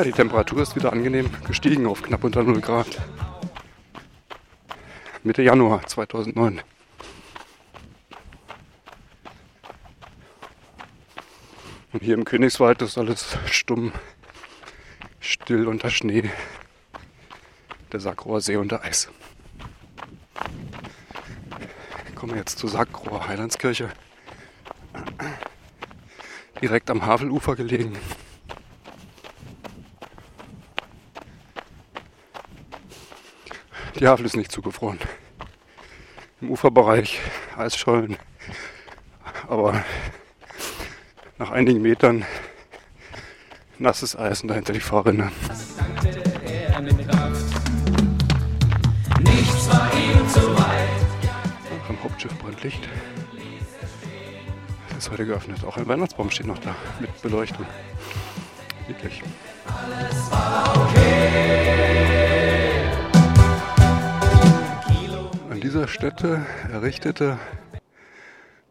Ja, die Temperatur ist wieder angenehm gestiegen auf knapp unter 0 Grad. Mitte Januar 2009. Und hier im Königswald ist alles stumm, still unter Schnee. Der Sackrohr See unter Eis. Kommen wir jetzt zur Sackrohr Heilandskirche. Direkt am Havelufer gelegen. Die Havel ist nicht zugefroren. Im Uferbereich Eisschollen. Aber nach einigen Metern nasses Eis und dahinter die Fahrrinne. Nichts war ihm zu weit. Am Hauptschiff brennt Licht. Es ist heute geöffnet. Auch ein Weihnachtsbaum steht noch da mit Beleuchtung. Niedlich. Alles war okay. Dieser Stätte errichtete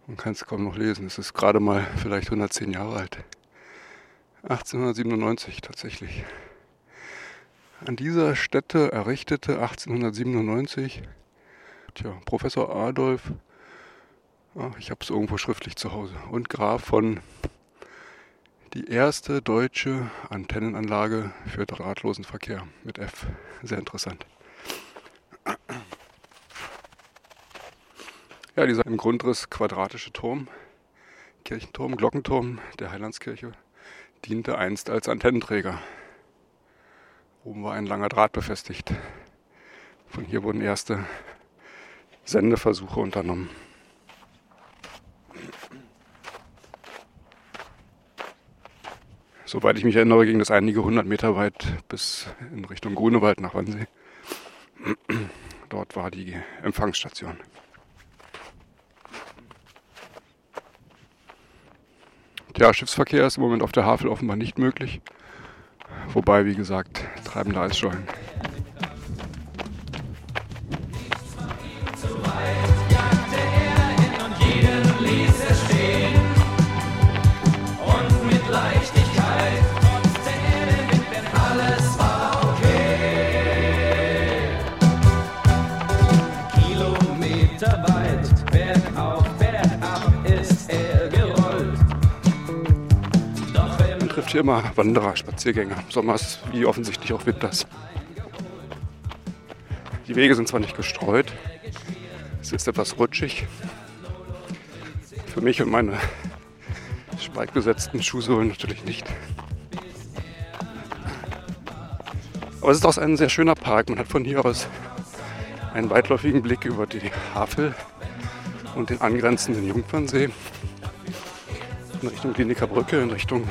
man kann es kaum noch lesen. Es ist gerade mal vielleicht 110 Jahre alt. 1897 tatsächlich. An dieser Stätte errichtete 1897 tja, Professor Adolf, ach, ich habe es irgendwo schriftlich zu Hause, und Graf von die erste deutsche Antennenanlage für drahtlosen Verkehr mit F. Sehr interessant. Ja, dieser im Grundriss quadratische Turm, Kirchenturm, Glockenturm der Heilandskirche, diente einst als Antennenträger. Oben war ein langer Draht befestigt. Von hier wurden erste Sendeversuche unternommen. Soweit ich mich erinnere, ging das einige hundert Meter weit bis in Richtung Grunewald nach Wannsee. Dort war die Empfangsstation. Ja, Schiffsverkehr ist im Moment auf der Havel offenbar nicht möglich. Wobei, wie gesagt, treibende Eisschollen. trifft hier immer Wanderer, Spaziergänger. Im Sommer ist wie offensichtlich auch Winters. Die Wege sind zwar nicht gestreut, es ist etwas rutschig. Für mich und meine spaltbesetzten Schuhsohlen natürlich nicht. Aber es ist auch ein sehr schöner Park. Man hat von hier aus einen weitläufigen Blick über die Havel und den angrenzenden Jungfernsee in Richtung Kliniker Brücke, in Richtung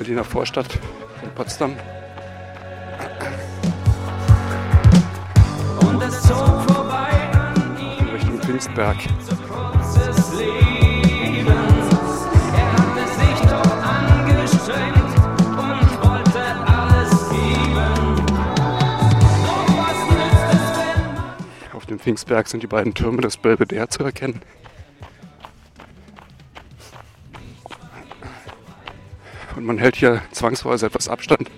Berliner Vorstadt von Potsdam. Und es zog vorbei an ihm. In Richtung Pfingstberg. Auf dem Pfingstberg sind die beiden Türme des Belvedere zu erkennen. Und man hält hier zwangsweise etwas Abstand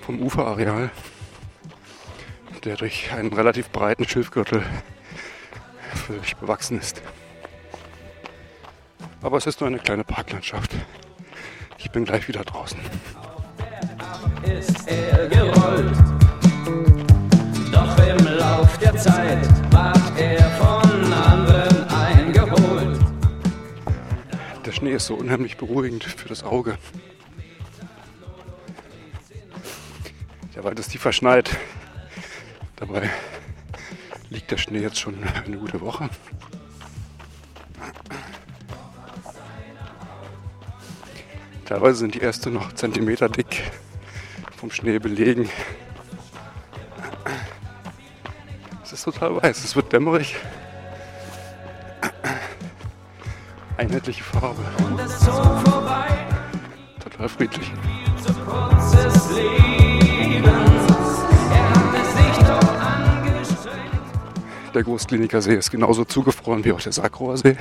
vom Uferareal, der durch einen relativ breiten Schilfgürtel völlig bewachsen ist. Aber es ist nur eine kleine Parklandschaft. Ich bin gleich wieder draußen. Ist er gerollt. Doch im Lauf der Zeit ward er von anderen eingeholt. Der Schnee ist so unheimlich beruhigend für das Auge. Der Wald ist tief verschneit. Dabei liegt der Schnee jetzt schon eine gute Woche. Teilweise sind die Äste noch Zentimeter dick vom Schnee belegen. Es ist total weiß, es wird dämmerig. Einheitliche Farbe. Total friedlich. Der Großkliniker See ist genauso zugefroren wie auch der Sackroer See.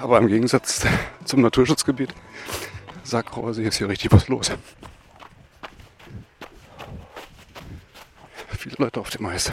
Aber im Gegensatz zum Naturschutzgebiet Sackroer See ist hier richtig was los. Viele Leute auf dem Eis.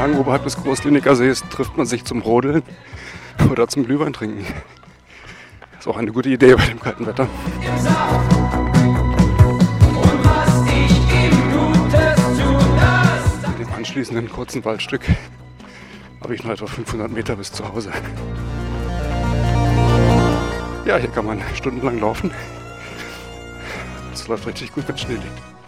Hang oberhalb des Großkliniker Sees trifft man sich zum Rodeln oder zum Glühwein trinken. Ist auch eine gute Idee bei dem kalten Wetter. Mit dem anschließenden kurzen Waldstück habe ich noch etwa 500 Meter bis zu Hause. Ja, hier kann man stundenlang laufen. Es läuft richtig gut, wenn Schnee liegt.